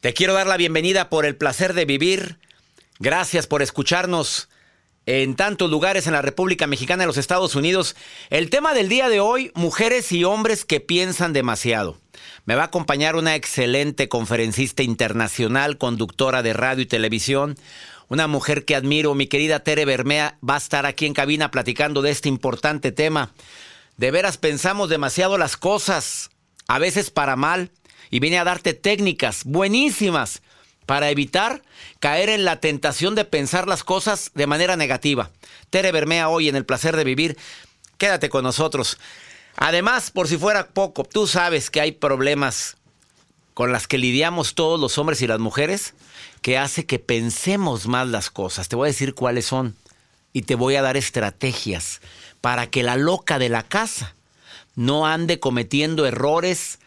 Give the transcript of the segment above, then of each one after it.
Te quiero dar la bienvenida por el placer de vivir. Gracias por escucharnos en tantos lugares en la República Mexicana y los Estados Unidos. El tema del día de hoy, mujeres y hombres que piensan demasiado. Me va a acompañar una excelente conferencista internacional, conductora de radio y televisión, una mujer que admiro, mi querida Tere Bermea, va a estar aquí en cabina platicando de este importante tema. De veras pensamos demasiado las cosas, a veces para mal, y viene a darte técnicas buenísimas para evitar caer en la tentación de pensar las cosas de manera negativa. Tere Bermea hoy en el placer de vivir. Quédate con nosotros. Además, por si fuera poco, tú sabes que hay problemas con las que lidiamos todos los hombres y las mujeres que hace que pensemos más las cosas. Te voy a decir cuáles son y te voy a dar estrategias para que la loca de la casa no ande cometiendo errores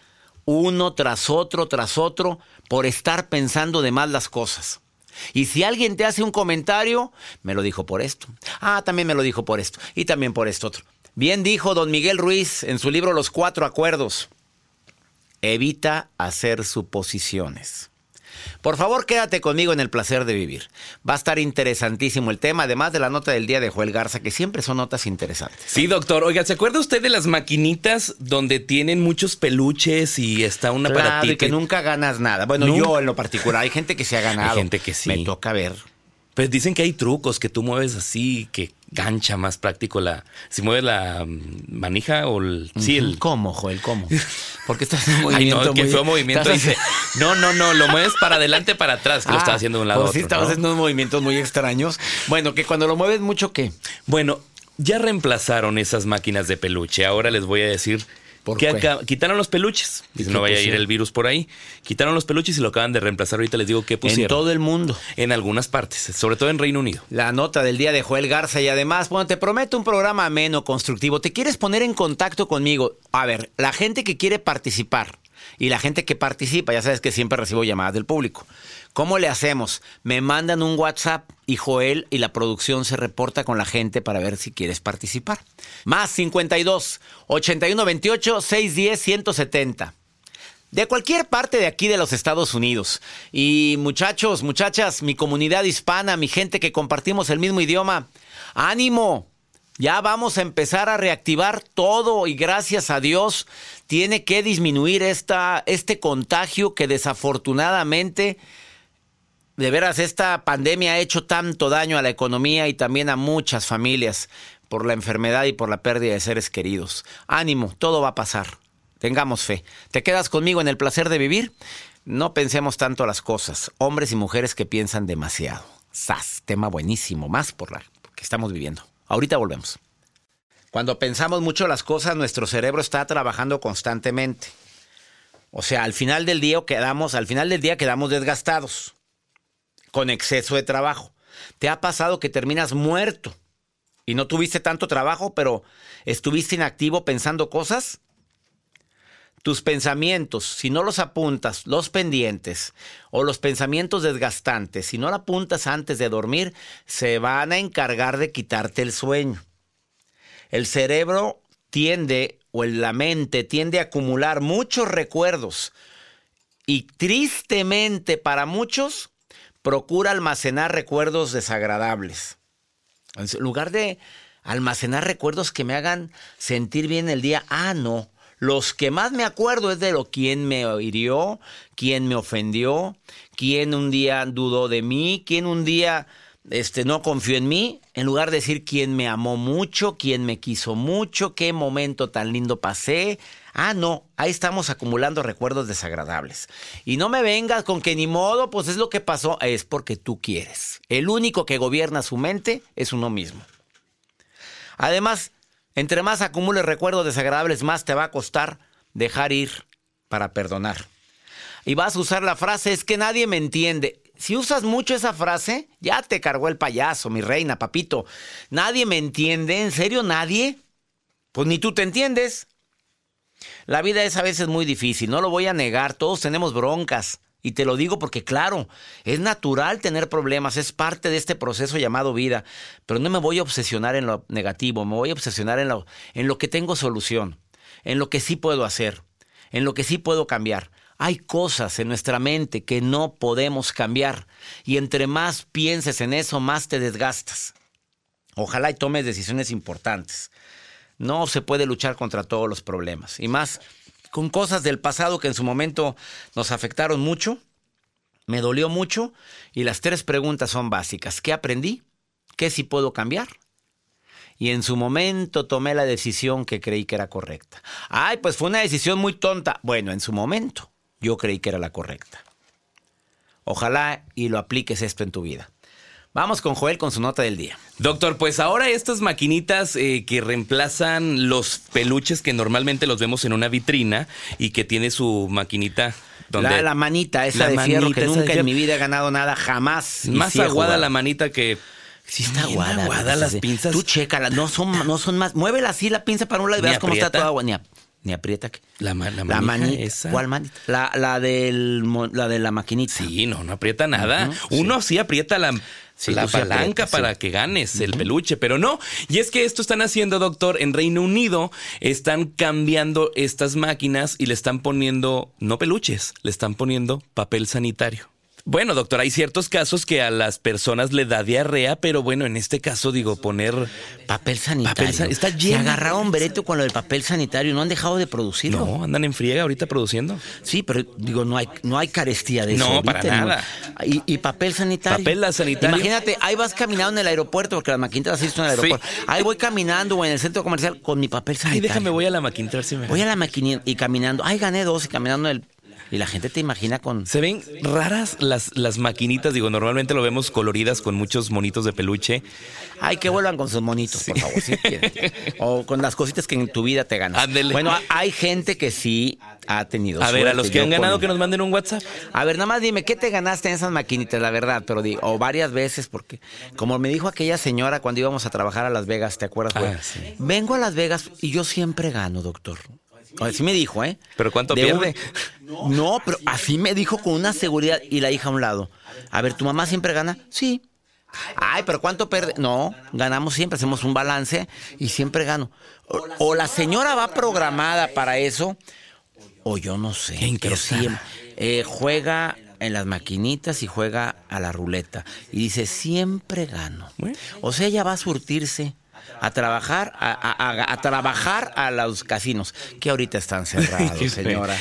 uno tras otro, tras otro, por estar pensando de más las cosas. Y si alguien te hace un comentario, me lo dijo por esto. Ah, también me lo dijo por esto. Y también por esto otro. Bien dijo don Miguel Ruiz en su libro Los Cuatro Acuerdos. Evita hacer suposiciones. Por favor, quédate conmigo en el placer de vivir. Va a estar interesantísimo el tema, además de la nota del día de Joel Garza, que siempre son notas interesantes. Sí, doctor. Oiga, ¿se acuerda usted de las maquinitas donde tienen muchos peluches y está una claro, y que nunca ganas nada? Bueno, yo en lo particular, hay gente que se ha ganado. Hay gente que sí. Me toca ver. Pues dicen que hay trucos que tú mueves así, que gancha más práctico la. Si mueves la mm, manija o el. Sí, el. ¿Cómo, Joel? ¿Cómo? Porque estás en movimiento. Ay, no, que fue movimiento. Dice, no, no, no, lo mueves para adelante, para atrás, que lo estás haciendo de un lado pues. Sí, estabas haciendo unos movimientos muy extraños. Bueno, que cuando lo mueves mucho, ¿qué? Bueno, ya reemplazaron esas máquinas de peluche. Ahora les voy a decir que acá, quitaron los peluches. no vaya a ir el virus por ahí. Quitaron los peluches y lo acaban de reemplazar. Ahorita les digo qué pusieron. En todo el mundo. En algunas partes, sobre todo en Reino Unido. La nota del día de Joel Garza y además, bueno, te prometo un programa ameno, constructivo. ¿Te quieres poner en contacto conmigo? A ver, la gente que quiere participar y la gente que participa, ya sabes que siempre recibo llamadas del público. ¿Cómo le hacemos? Me mandan un WhatsApp y Joel y la producción se reporta con la gente para ver si quieres participar. Más 52 81 28 610 170. De cualquier parte de aquí de los Estados Unidos. Y muchachos, muchachas, mi comunidad hispana, mi gente que compartimos el mismo idioma, ánimo. Ya vamos a empezar a reactivar todo y gracias a Dios tiene que disminuir esta, este contagio que desafortunadamente de veras, esta pandemia ha hecho tanto daño a la economía y también a muchas familias por la enfermedad y por la pérdida de seres queridos. Ánimo, todo va a pasar. Tengamos fe. ¿Te quedas conmigo en el placer de vivir? No pensemos tanto las cosas. Hombres y mujeres que piensan demasiado. ¡Sas! Tema buenísimo, más por la que estamos viviendo. Ahorita volvemos. Cuando pensamos mucho las cosas, nuestro cerebro está trabajando constantemente. O sea, al final del día quedamos, al final del día quedamos desgastados con exceso de trabajo. ¿Te ha pasado que terminas muerto y no tuviste tanto trabajo, pero estuviste inactivo pensando cosas? Tus pensamientos, si no los apuntas, los pendientes o los pensamientos desgastantes, si no los apuntas antes de dormir, se van a encargar de quitarte el sueño. El cerebro tiende, o la mente tiende a acumular muchos recuerdos y tristemente para muchos procura almacenar recuerdos desagradables. En lugar de almacenar recuerdos que me hagan sentir bien el día, ah, no. Los que más me acuerdo es de lo quién me hirió, quién me ofendió, quién un día dudó de mí, quién un día este, no confió en mí, en lugar de decir quién me amó mucho, quién me quiso mucho, qué momento tan lindo pasé, Ah, no, ahí estamos acumulando recuerdos desagradables. Y no me vengas con que ni modo, pues es lo que pasó, es porque tú quieres. El único que gobierna su mente es uno mismo. Además, entre más acumules recuerdos desagradables, más te va a costar dejar ir para perdonar. Y vas a usar la frase, es que nadie me entiende. Si usas mucho esa frase, ya te cargó el payaso, mi reina, papito. Nadie me entiende, ¿en serio nadie? Pues ni tú te entiendes. La vida es a veces muy difícil, no lo voy a negar, todos tenemos broncas. Y te lo digo porque, claro, es natural tener problemas, es parte de este proceso llamado vida, pero no me voy a obsesionar en lo negativo, me voy a obsesionar en lo, en lo que tengo solución, en lo que sí puedo hacer, en lo que sí puedo cambiar. Hay cosas en nuestra mente que no podemos cambiar y entre más pienses en eso, más te desgastas. Ojalá y tomes decisiones importantes. No se puede luchar contra todos los problemas y más con cosas del pasado que en su momento nos afectaron mucho, me dolió mucho y las tres preguntas son básicas. ¿Qué aprendí? ¿Qué sí puedo cambiar? Y en su momento tomé la decisión que creí que era correcta. Ay, pues fue una decisión muy tonta. Bueno, en su momento yo creí que era la correcta. Ojalá y lo apliques esto en tu vida. Vamos con Joel con su nota del día. Doctor, pues ahora estas maquinitas eh, que reemplazan los peluches que normalmente los vemos en una vitrina y que tiene su maquinita donde... La, manita, esa de fierro que nunca en mi vida he ganado nada, jamás. Más aguada la manita que... Sí está aguada. aguada las pinzas. Tú chécala, no son, no son más... Muévela así la pinza para un lado y verás cómo está toda agua. Ni aprieta. Que... La, la, la manita esa. ¿Cuál manita? La, la, del, la de la maquinita. Sí, no, no aprieta nada. Uno sí, aprieta la, la palanca para que ganes el peluche, pero no. Y es que esto están haciendo, doctor, en Reino Unido. Están cambiando estas máquinas y le están poniendo, no peluches, le están poniendo papel sanitario. Bueno, doctor, hay ciertos casos que a las personas le da diarrea, pero bueno, en este caso digo poner papel sanitario. está lleno. Se agarraron Bereto con lo del papel sanitario, no han dejado de producirlo. No, andan en friega ahorita produciendo. Sí, pero digo, no hay no hay carestía de eso. No, para nada. Y, papel sanitario. Papel sanitario. Imagínate, ahí vas caminando en el aeropuerto, porque las maquinitas así están en el aeropuerto. Ahí voy caminando o en el centro comercial con mi papel sanitario. Ay, déjame, voy a la maquinita si me... Voy a la maquinita y caminando. Ay, gané dos y caminando en el y la gente te imagina con... Se ven raras las, las maquinitas, digo, normalmente lo vemos coloridas con muchos monitos de peluche. Ay, que vuelvan con sus monitos, por favor, si quieren. O con las cositas que en tu vida te ganas. Bueno, hay gente que sí ha tenido A ver, a los que han ganado que nos manden un WhatsApp. A ver, nada más dime, ¿qué te ganaste en esas maquinitas, la verdad? Pero digo, o varias veces, porque como me dijo aquella señora cuando íbamos a trabajar a Las Vegas, ¿te acuerdas? Ah, Vengo a Las Vegas y yo siempre gano, doctor. Así me dijo, ¿eh? ¿Pero cuánto pierde? No, pero así me dijo con una seguridad y la hija a un lado. A ver, ¿tu mamá siempre gana? Sí. Ay, pero ¿cuánto pierde? No, ganamos siempre, hacemos un balance y siempre gano. O, la señora va programada para eso, o yo no sé. pero sí, eh, juega en las maquinitas y juega a la ruleta. Y dice, siempre gano. O sea, ella va a surtirse a trabajar, a, trabajar a los casinos, que ahorita están cerrados, señora.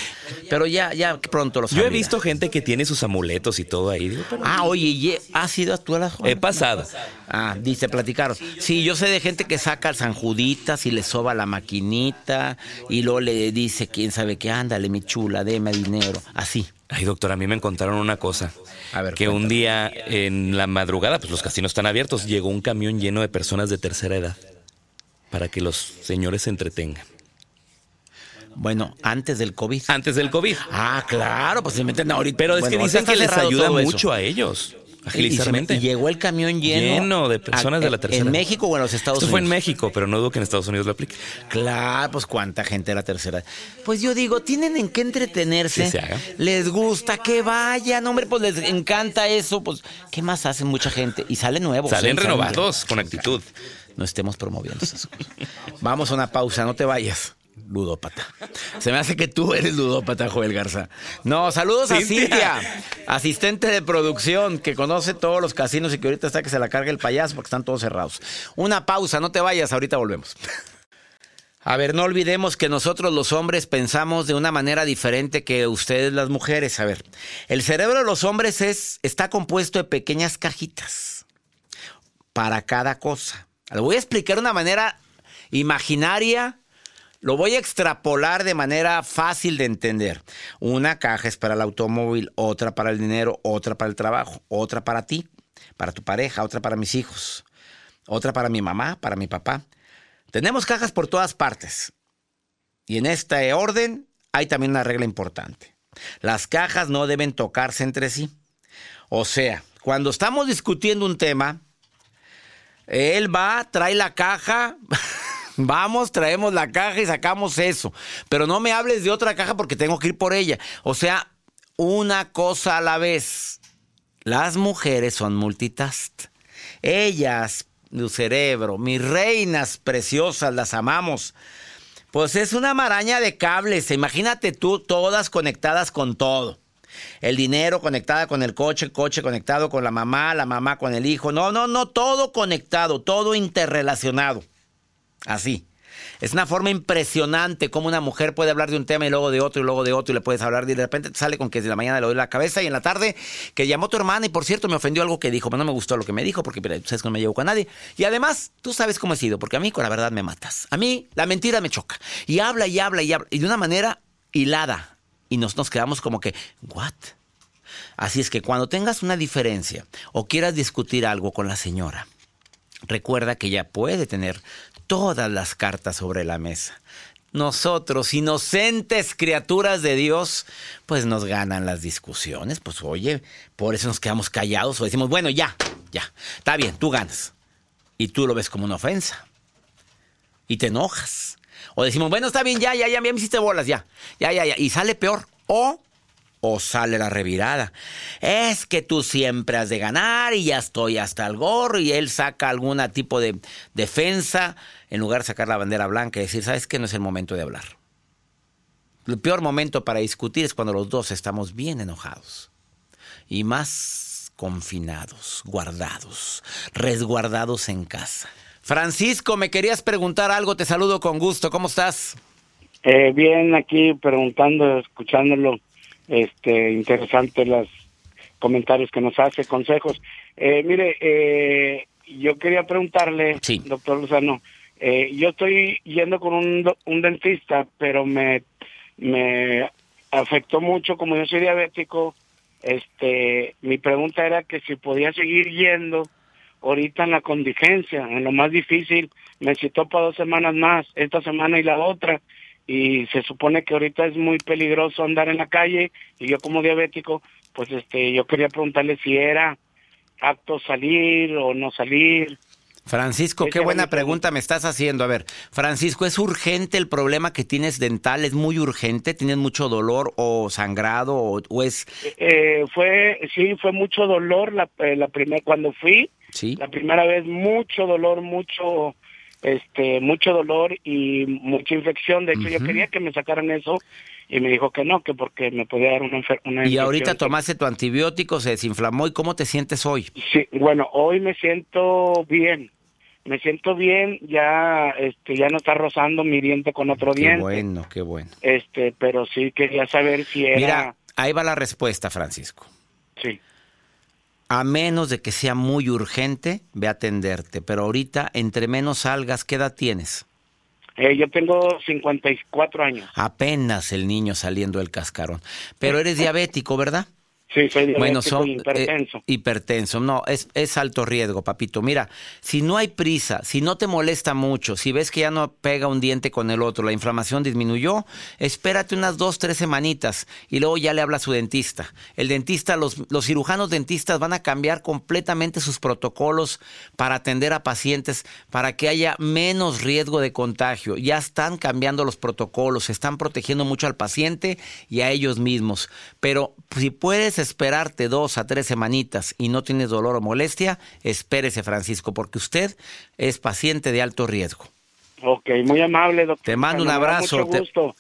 Pero ya, ya pronto los Yo he visto gente que tiene sus amuletos y todo ahí. ah, oye, ¿has ido a tu la He pasado. Ah, dice, platicaron. Sí, yo sé de gente que saca al San Juditas y le soba la maquinita y luego le dice, quién sabe qué, ándale, mi chula, deme dinero. Así. Ay, doctor, a mí me contaron una cosa. Ver, que un día en la madrugada, pues los casinos están abiertos, llegó un camión lleno de personas de tercera edad para que los señores se entretengan. Bueno, antes del COVID. Antes del COVID. Ah, claro, pues se meten ahorita. Pero es que dicen que les ayuda mucho a ellos. Agilizarmente. Y, llegó el camión lleno. Lleno de personas de la tercera. ¿En México o en los Estados Esto Unidos? fue en México, pero no dudo que en Estados Unidos lo aplique. Claro, pues cuánta gente de la tercera. Pues yo digo, tienen en qué entretenerse. se haga. Les gusta que vayan, hombre, pues les encanta eso. Pues, ¿qué más hacen mucha gente? Y salen nuevos. Salen ¿eh? renovados, con actitud no estemos promoviendo esas cosas. Vamos a una pausa, no te vayas. Ludópata. Se me hace que tú eres ludópata, Joel Garza. No, saludos a Cintia, asistente de producción, que conoce todos los casinos y que ahorita está que se la carga el payaso porque están todos cerrados. Una pausa, no te vayas, ahorita volvemos. A ver, no olvidemos que nosotros los hombres pensamos de una manera diferente que ustedes las mujeres. A ver, el cerebro de los hombres es, está compuesto de pequeñas cajitas para cada cosa. Lo voy a explicar de una manera imaginaria. Lo voy a extrapolar de manera fácil de entender. Una caja es para el automóvil, otra para el dinero, otra para el trabajo, otra para ti, para tu pareja, otra para mis hijos, otra para mi mamá, para mi papá. Tenemos cajas por todas partes. Y en este orden hay también una regla importante. Las cajas no deben tocarse entre sí. O sea, cuando estamos discutiendo un tema, él va, trae la caja. Vamos, traemos la caja y sacamos eso. Pero no me hables de otra caja porque tengo que ir por ella. O sea, una cosa a la vez. Las mujeres son multitask. Ellas, tu cerebro, mis reinas preciosas, las amamos. Pues es una maraña de cables. Imagínate tú, todas conectadas con todo. El dinero conectada con el coche, coche conectado con la mamá, la mamá con el hijo. No, no, no, todo conectado, todo interrelacionado. Así. Es una forma impresionante cómo una mujer puede hablar de un tema y luego de otro y luego de otro y le puedes hablar y de repente te sale con que de la mañana le doy la cabeza y en la tarde que llamó tu hermana y por cierto me ofendió algo que dijo, pero no me gustó lo que me dijo porque tú sabes que no me llevo con nadie. Y además, tú sabes cómo he sido, porque a mí con la verdad me matas. A mí la mentira me choca. Y habla y habla y habla y de una manera hilada. Y nos, nos quedamos como que, ¿what? Así es que cuando tengas una diferencia o quieras discutir algo con la señora, recuerda que ella puede tener todas las cartas sobre la mesa. Nosotros, inocentes criaturas de Dios, pues nos ganan las discusiones. Pues oye, por eso nos quedamos callados o decimos, bueno, ya, ya, está bien, tú ganas. Y tú lo ves como una ofensa. Y te enojas. O decimos, bueno, está bien, ya, ya, ya, ya me hiciste bolas, ya, ya, ya, ya. Y sale peor. O o sale la revirada. Es que tú siempre has de ganar y ya estoy hasta el gorro y él saca algún tipo de defensa en lugar de sacar la bandera blanca y decir, sabes que no es el momento de hablar. El peor momento para discutir es cuando los dos estamos bien enojados y más confinados, guardados, resguardados en casa. Francisco, me querías preguntar algo, te saludo con gusto, ¿cómo estás? Eh, bien, aquí preguntando, escuchándolo este, interesante los comentarios que nos hace, consejos. Eh, mire, eh, yo quería preguntarle, doctor Luzano, eh, yo estoy yendo con un, un dentista, pero me, me afectó mucho, como yo soy diabético, este, mi pregunta era que si podía seguir yendo ahorita en la contingencia, en lo más difícil, me citó para dos semanas más, esta semana y la otra, y se supone que ahorita es muy peligroso andar en la calle y yo como diabético, pues este, yo quería preguntarle si era apto salir o no salir. Francisco, qué buena pregunta me estás haciendo. A ver, Francisco, ¿es urgente el problema que tienes dental? ¿Es muy urgente? ¿Tienes mucho dolor o sangrado o, es...? Eh, fue, sí, fue mucho dolor la, eh, la primera, cuando fui, ¿Sí? la primera vez, mucho dolor, mucho este mucho dolor y mucha infección. De hecho, yo quería que me sacaran eso y me dijo que no, que porque me podía dar una, una ¿Y ahorita tomaste tu antibiótico, se desinflamó y cómo te sientes hoy? Sí, bueno, hoy me siento bien. Me siento bien, ya este ya no está rozando mi diente con otro diente. Qué bueno, qué bueno. Este, pero sí quería saber si era Mira, ahí va la respuesta, Francisco. Sí a menos de que sea muy urgente, ve a atenderte. Pero ahorita, entre menos salgas, ¿qué edad tienes? Eh, yo tengo 54 años. Apenas el niño saliendo del cascarón. Pero eres diabético, ¿verdad? Sí, soy diabético bueno, son, eh, hipertenso. hipertenso, no, es, es alto riesgo, papito. Mira, si no hay prisa, si no te molesta mucho, si ves que ya no pega un diente con el otro, la inflamación disminuyó, espérate unas dos, tres semanitas y luego ya le habla a su dentista. El dentista, los, los cirujanos dentistas van a cambiar completamente sus protocolos para atender a pacientes para que haya menos riesgo de contagio. Ya están cambiando los protocolos, están protegiendo mucho al paciente y a ellos mismos. Pero si puedes esperarte dos a tres semanitas y no tienes dolor o molestia, espérese, Francisco, porque usted es paciente de alto riesgo. Ok, muy amable, doctor. Te mando un abrazo.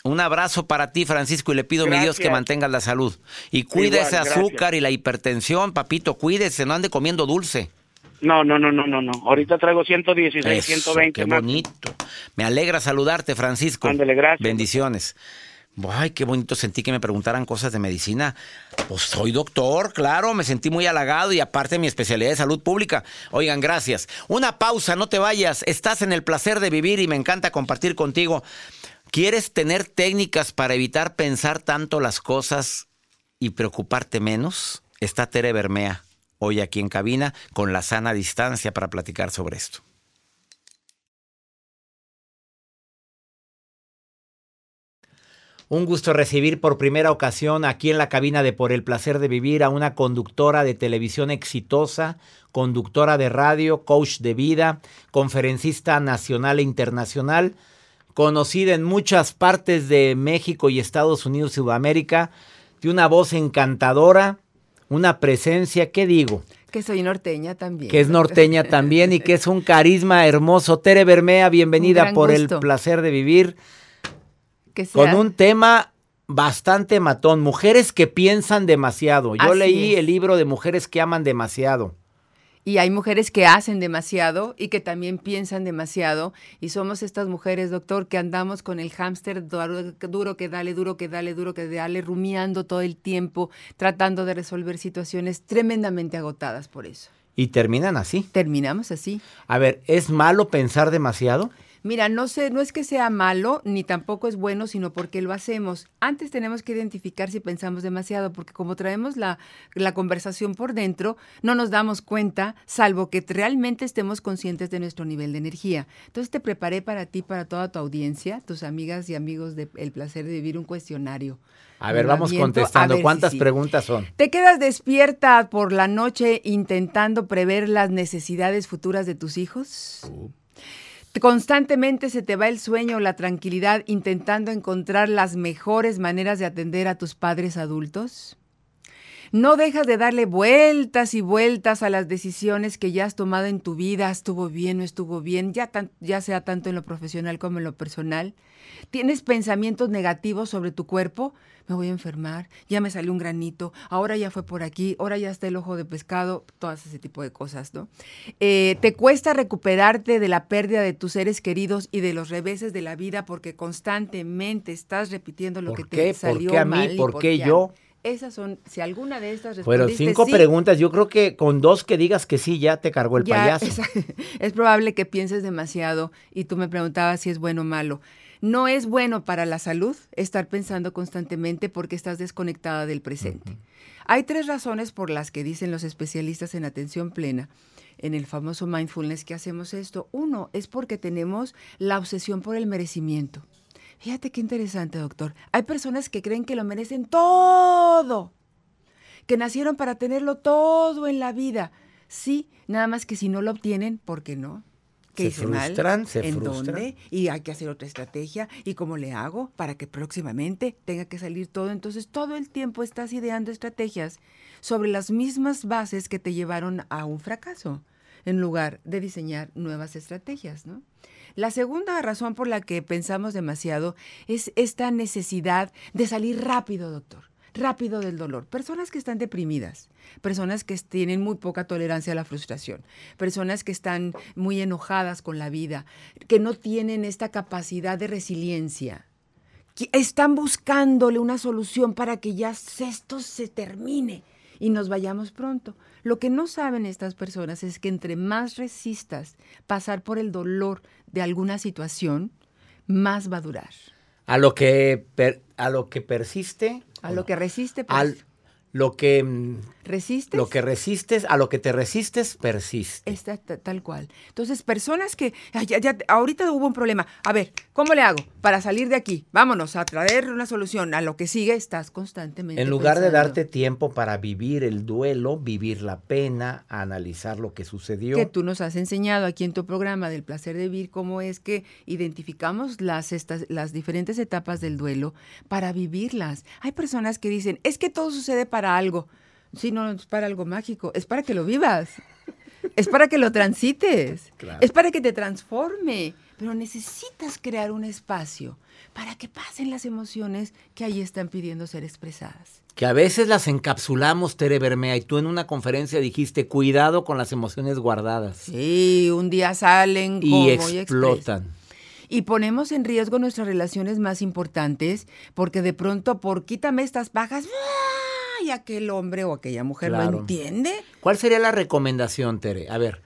un abrazo para ti, Francisco, y le pido a mi Dios que mantengas la salud. Y cuide ese azúcar y la hipertensión, papito, cuídese, no ande comiendo dulce. No, no, no, no, no, no. Ahorita traigo 116, 120. Qué bonito. Me alegra saludarte, Francisco. Ándale, gracias. Bendiciones. Ay, qué bonito sentí que me preguntaran cosas de medicina. Pues soy doctor, claro, me sentí muy halagado y aparte mi especialidad de salud pública. Oigan, gracias. Una pausa, no te vayas. Estás en el placer de vivir y me encanta compartir contigo. ¿Quieres tener técnicas para evitar pensar tanto las cosas y preocuparte menos? Está Tere Bermea hoy aquí en cabina con la sana distancia para platicar sobre esto. Un gusto recibir por primera ocasión aquí en la cabina de Por el Placer de Vivir a una conductora de televisión exitosa, conductora de radio, coach de vida, conferencista nacional e internacional, conocida en muchas partes de México y Estados Unidos y Sudamérica, de una voz encantadora, una presencia, ¿qué digo? Que soy norteña también. Que es norteña también y que es un carisma hermoso. Tere Bermea, bienvenida por el placer de vivir. Con un tema bastante matón. Mujeres que piensan demasiado. Yo leí el libro de Mujeres que aman demasiado. Y hay mujeres que hacen demasiado y que también piensan demasiado. Y somos estas mujeres, doctor, que andamos con el hámster duro, que dale, duro que dale, duro que dale, rumiando todo el tiempo, tratando de resolver situaciones tremendamente agotadas por eso. ¿Y terminan así? Terminamos así. A ver, ¿es malo pensar demasiado? Mira, no sé, no es que sea malo ni tampoco es bueno, sino porque lo hacemos. Antes tenemos que identificar si pensamos demasiado, porque como traemos la, la conversación por dentro, no nos damos cuenta, salvo que realmente estemos conscientes de nuestro nivel de energía. Entonces te preparé para ti, para toda tu audiencia, tus amigas y amigos de El Placer de Vivir, un cuestionario. A ver, vamos contestando. ¿Cuántas preguntas son? ¿Te quedas despierta por la noche intentando prever las necesidades futuras de tus hijos? Uh. Constantemente se te va el sueño o la tranquilidad intentando encontrar las mejores maneras de atender a tus padres adultos. No dejas de darle vueltas y vueltas a las decisiones que ya has tomado en tu vida, estuvo bien, no estuvo bien, ya, ya sea tanto en lo profesional como en lo personal. Tienes pensamientos negativos sobre tu cuerpo, me voy a enfermar, ya me salió un granito, ahora ya fue por aquí, ahora ya está el ojo de pescado, todas ese tipo de cosas, ¿no? Eh, te cuesta recuperarte de la pérdida de tus seres queridos y de los reveses de la vida porque constantemente estás repitiendo lo que te salió ¿Por qué a mí? ¿Por, qué yo? Esas son, si alguna de estas Bueno, cinco preguntas. Yo creo que con dos que digas que sí, ya te cargó el payaso. Es, es, probable que pienses demasiado y tú me preguntabas si es bueno o malo. No es bueno para la salud estar pensando constantemente porque estás desconectada del presente. Hay tres razones por las que dicen los especialistas en atención plena en el famoso mindfulness que hacemos esto. Uno es porque tenemos la obsesión por el merecimiento. Fíjate qué interesante, doctor. Hay personas que creen que lo merecen todo, que nacieron para tenerlo todo en la vida. Sí, nada más que si no lo obtienen, ¿por qué no? se frustran, se en frustran. dónde y hay que hacer otra estrategia y cómo le hago para que próximamente tenga que salir todo. Entonces todo el tiempo estás ideando estrategias sobre las mismas bases que te llevaron a un fracaso en lugar de diseñar nuevas estrategias, ¿no? La segunda razón por la que pensamos demasiado es esta necesidad de salir rápido, doctor rápido del dolor. Personas que están deprimidas, personas que tienen muy poca tolerancia a la frustración, personas que están muy enojadas con la vida, que no tienen esta capacidad de resiliencia, que están buscándole una solución para que ya esto se termine y nos vayamos pronto. Lo que no saben estas personas es que entre más resistas pasar por el dolor de alguna situación, más va a durar. A lo que, a lo que persiste, a lo que resiste, pues. Al, lo que mm, resistes. Lo que resistes, a lo que te resistes, persiste. Está tal cual. Entonces, personas que ya, ahorita hubo un problema. A ver, ¿cómo le hago para salir de aquí? Vámonos a traer una solución. A lo que sigue estás constantemente. En lugar de darte tiempo para vivir el duelo, vivir la pena, analizar lo que sucedió. Que tú nos has enseñado aquí en tu programa del placer de vivir, cómo es que identificamos las, estas, las diferentes etapas del duelo para vivirlas. Hay personas que dicen, es que todo sucede para algo. Sí, no, es para algo mágico, es para que lo vivas, es para que lo transites, es para que te transforme, pero necesitas crear un espacio para que pasen las emociones que ahí están pidiendo ser expresadas. Que a veces las encapsulamos, Tere Bermea, y tú en una conferencia dijiste, cuidado con las emociones guardadas. Sí, un día salen y explotan. Y ponemos en riesgo nuestras relaciones más importantes porque de pronto por quítame estas pajas, y aquel hombre o aquella mujer lo entiende. ¿Cuál sería la recomendación, Tere? A ver,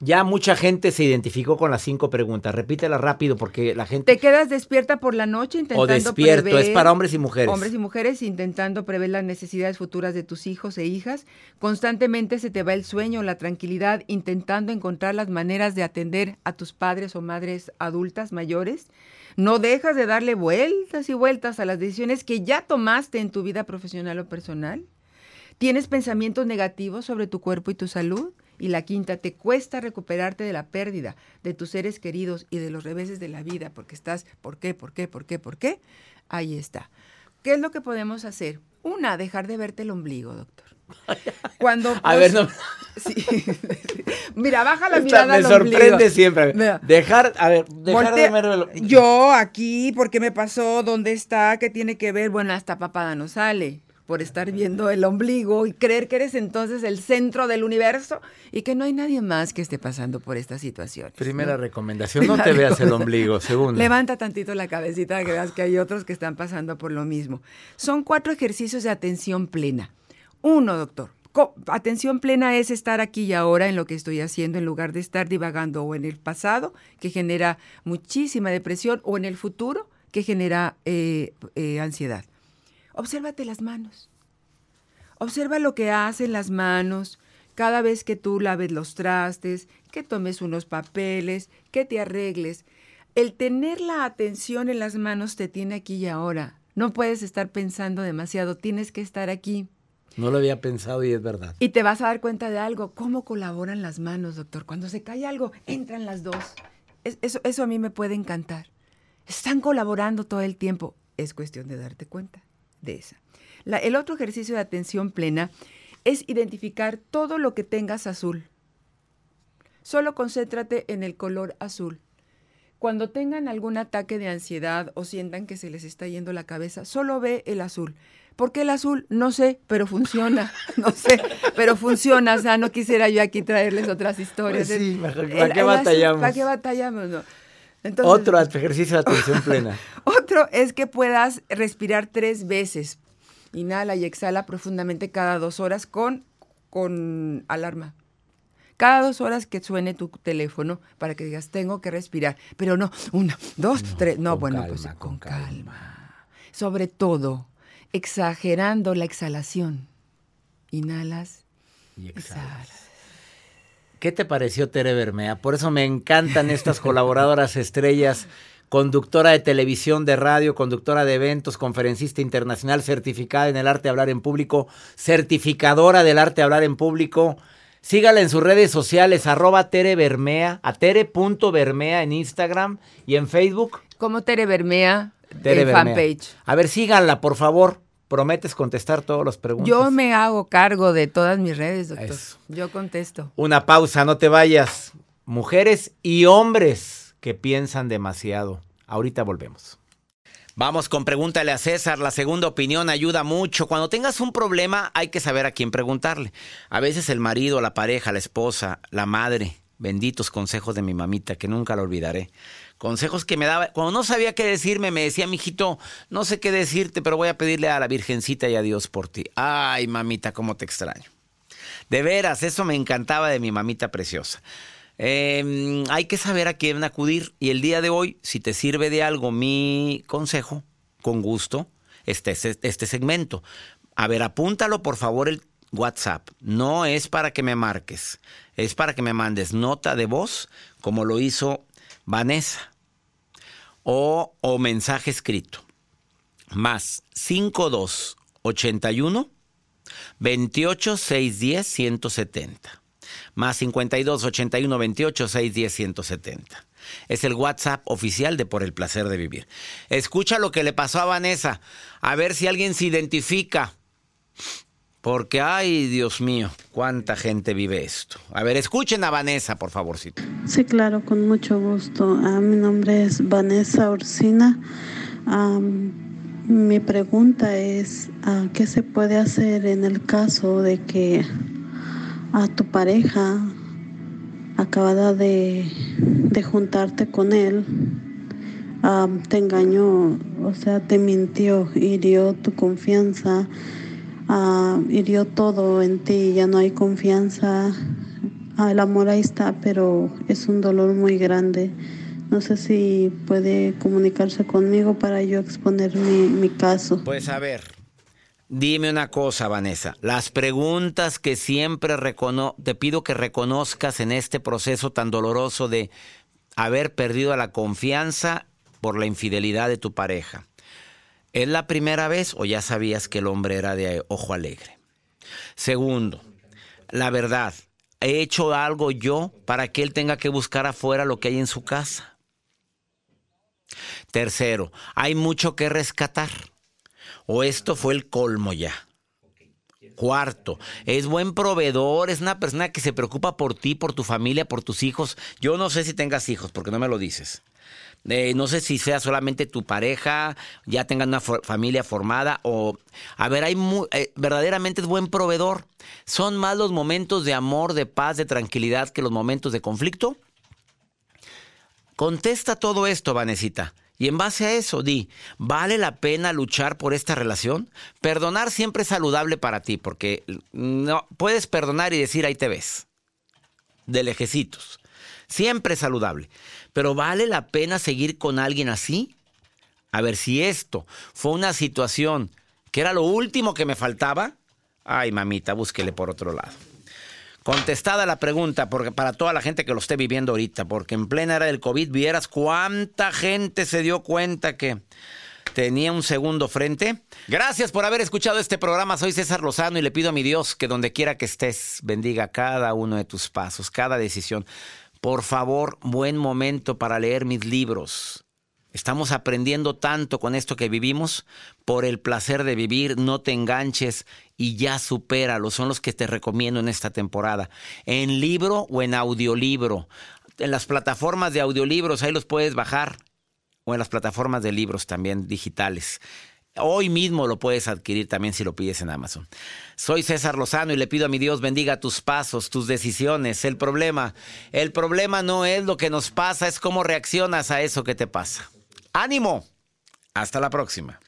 ya mucha gente se identificó con las cinco preguntas. Repítela rápido porque la gente. Te quedas despierta por la noche intentando. O despierto, es para hombres y mujeres. Hombres y mujeres intentando prever las necesidades futuras de tus hijos e hijas. Constantemente se te va el sueño, la tranquilidad, intentando encontrar las maneras de atender a tus padres o madres adultas mayores. No dejas de darle vueltas y vueltas a las decisiones que ya tomaste en tu vida profesional o personal. Tienes pensamientos negativos sobre tu cuerpo y tu salud. Y la quinta, te cuesta recuperarte de la pérdida de tus seres queridos y de los reveses de la vida, porque estás, ¿por qué? ¿Por qué? ¿Por qué? ¿Por qué? Ahí está. ¿Qué es lo que podemos hacer? Una, dejar de verte el ombligo, doctor. Cuando a ver, no. Mira, baja la mirada. Me sorprende siempre. Dejar, a ver, dejar de Yo aquí, ¿por qué me pasó? ¿Dónde está? ¿Qué tiene que ver? Bueno, hasta papada no sale por estar viendo el ombligo y creer que eres entonces el centro del universo y que no hay nadie más que esté pasando por esta situación. Primera recomendación, no te veas el ombligo. Segundo. Levanta tantito la cabecita que veas que hay otros que están pasando por lo mismo. Son cuatro ejercicios de atención plena. Uno, doctor. Atención plena es estar aquí y ahora en lo que estoy haciendo en lugar de estar divagando o en el pasado, que genera muchísima depresión, o en el futuro, que genera eh, eh, ansiedad. Obsérvate las manos. Observa lo que hacen las manos cada vez que tú laves los trastes, que tomes unos papeles, que te arregles. El tener la atención en las manos te tiene aquí y ahora. No puedes estar pensando demasiado, tienes que estar aquí. No lo había pensado y es verdad. Y te vas a dar cuenta de algo, cómo colaboran las manos, doctor. Cuando se cae algo, entran las dos. eso, eso a mí me puede encantar. Están colaborando todo el tiempo. Es cuestión de darte cuenta de esa. el otro ejercicio de atención plena es identificar todo lo que tengas azul. Solo concéntrate en el color azul. Cuando tengan algún ataque de ansiedad o sientan que se les está yendo la cabeza, solo ve el azul. ¿Por qué el azul? No sé, pero funciona. No sé, pero funciona. O sea, no quisiera yo aquí traerles otras historias. Pues sí, ¿para qué batallamos? ¿Para qué batallamos? No. Otro ejercicio de atención plena. Otro es que puedas respirar tres veces. Inhala y exhala profundamente cada dos horas con, con alarma. Cada dos horas que suene tu teléfono para que digas, tengo que respirar. Pero no, una, dos, tres. No, bueno, pues con, calma. Sobre todo, exagerando la exhalación. Inhalas y exhalas. ¿Qué te pareció Tere Bermea? Por eso me encantan estas colaboradoras estrellas, conductora de televisión, de radio, conductora de eventos, conferencista internacional, certificada en el arte de hablar en público, certificadora del arte de hablar en público. Sígala en sus redes sociales, arroba Tere Bermea, a tere.bermea en Instagram y en Facebook. Como Tere Bermea, Tere fanpage. A ver, síganla, por favor prometes contestar todas las preguntas. Yo me hago cargo de todas mis redes, doctor. Yo contesto. Una pausa, no te vayas. Mujeres y hombres que piensan demasiado. Ahorita volvemos. Vamos con pregúntale a César. La segunda opinión ayuda mucho. Cuando tengas un problema hay que saber a quién preguntarle. A veces el marido, la pareja, la esposa, la madre. Benditos consejos de mi mamita que nunca lo olvidaré consejos que me daba. Cuando no sabía qué decirme, me decía, mijito, no sé qué decirte, pero voy a pedirle a la Virgencita y a Dios por ti. Ay, mamita, cómo te extraño. De veras, eso me encantaba de mi mamita preciosa. Em, hay que saber a quién acudir y el día de hoy, si te sirve de algo mi consejo, con gusto, este, este segmento. A ver, apúntalo por favor el WhatsApp. No es para que me marques, es para que me mandes nota de voz, como lo hizo Vanessa o, o mensaje escrito. Más 5281 28 610 170. Más 52 81 28 610 170. Es el WhatsApp oficial de Por el placer de vivir. Escucha lo que le pasó a Vanessa. A ver si alguien se identifica. Porque, ay, Dios mío, cuánta gente vive esto. A ver, escuchen a Vanessa, por favorcito. Sí, claro, con mucho gusto. Ah, mi nombre es Vanessa Orsina. mi pregunta es, ah, ¿qué se puede hacer en el caso de que a tu pareja acabada de, juntarte con él, te engañó, o sea, te mintió, hirió tu confianza? Ah, hirió todo en ti, ya no hay confianza. Ah, el amor ahí está, pero es un dolor muy grande. No sé si puede comunicarse conmigo para yo exponer mi, caso. Pues a ver, dime una cosa, Vanessa. Las preguntas que siempre te pido que reconozcas en este proceso tan doloroso de haber perdido la confianza por la infidelidad de tu pareja. ¿Es la primera vez o ya sabías que el hombre era de ojo alegre? Segundo, la verdad, ¿he hecho algo yo para que él tenga que buscar afuera lo que hay en su casa? Tercero, hay mucho que rescatar. ¿O esto fue el colmo ya? Cuarto, es buen proveedor, es una persona que se preocupa por ti, por tu familia, por tus hijos. Yo no sé si tengas hijos, porque no me lo dices. Eh, no sé si sea solamente tu pareja, ya tengan una familia formada o... A ver, hay eh, verdaderamente es buen proveedor. ¿Son más los momentos de amor, de paz, de tranquilidad que los momentos de conflicto? Contesta todo esto, Vanesita. Y en base a eso, di, ¿vale la pena luchar por esta relación? Perdonar siempre es saludable para ti, porque no puedes perdonar y decir ahí te ves. De lejecitos. Siempre es saludable. Pero ¿vale la pena seguir con alguien así? A ver, si esto fue una situación que era lo último que me faltaba, ay mamita, búsquele por otro lado. Contestada la pregunta, porque para toda la gente que lo esté viviendo ahorita, porque en plena era del COVID vieras cuánta gente se dio cuenta que tenía un segundo frente. Gracias por haber escuchado este programa. Soy César Lozano y le pido a mi Dios que donde quiera que estés bendiga cada uno de tus pasos, cada decisión. Por favor, buen momento para leer mis libros. Estamos aprendiendo tanto con esto que vivimos. Por el placer de vivir, no te enganches y ya supéralo. Son los que te recomiendo en esta temporada. En libro o en audiolibro. En las plataformas de audiolibros, ahí los puedes bajar. O en las plataformas de libros también digitales. Hoy mismo lo puedes adquirir también si lo pides en Amazon. Soy César Lozano y le pido a mi Dios bendiga tus pasos, tus decisiones. El problema, el problema no es lo que nos pasa, es cómo reaccionas a eso que te pasa. ánimo. Hasta la próxima.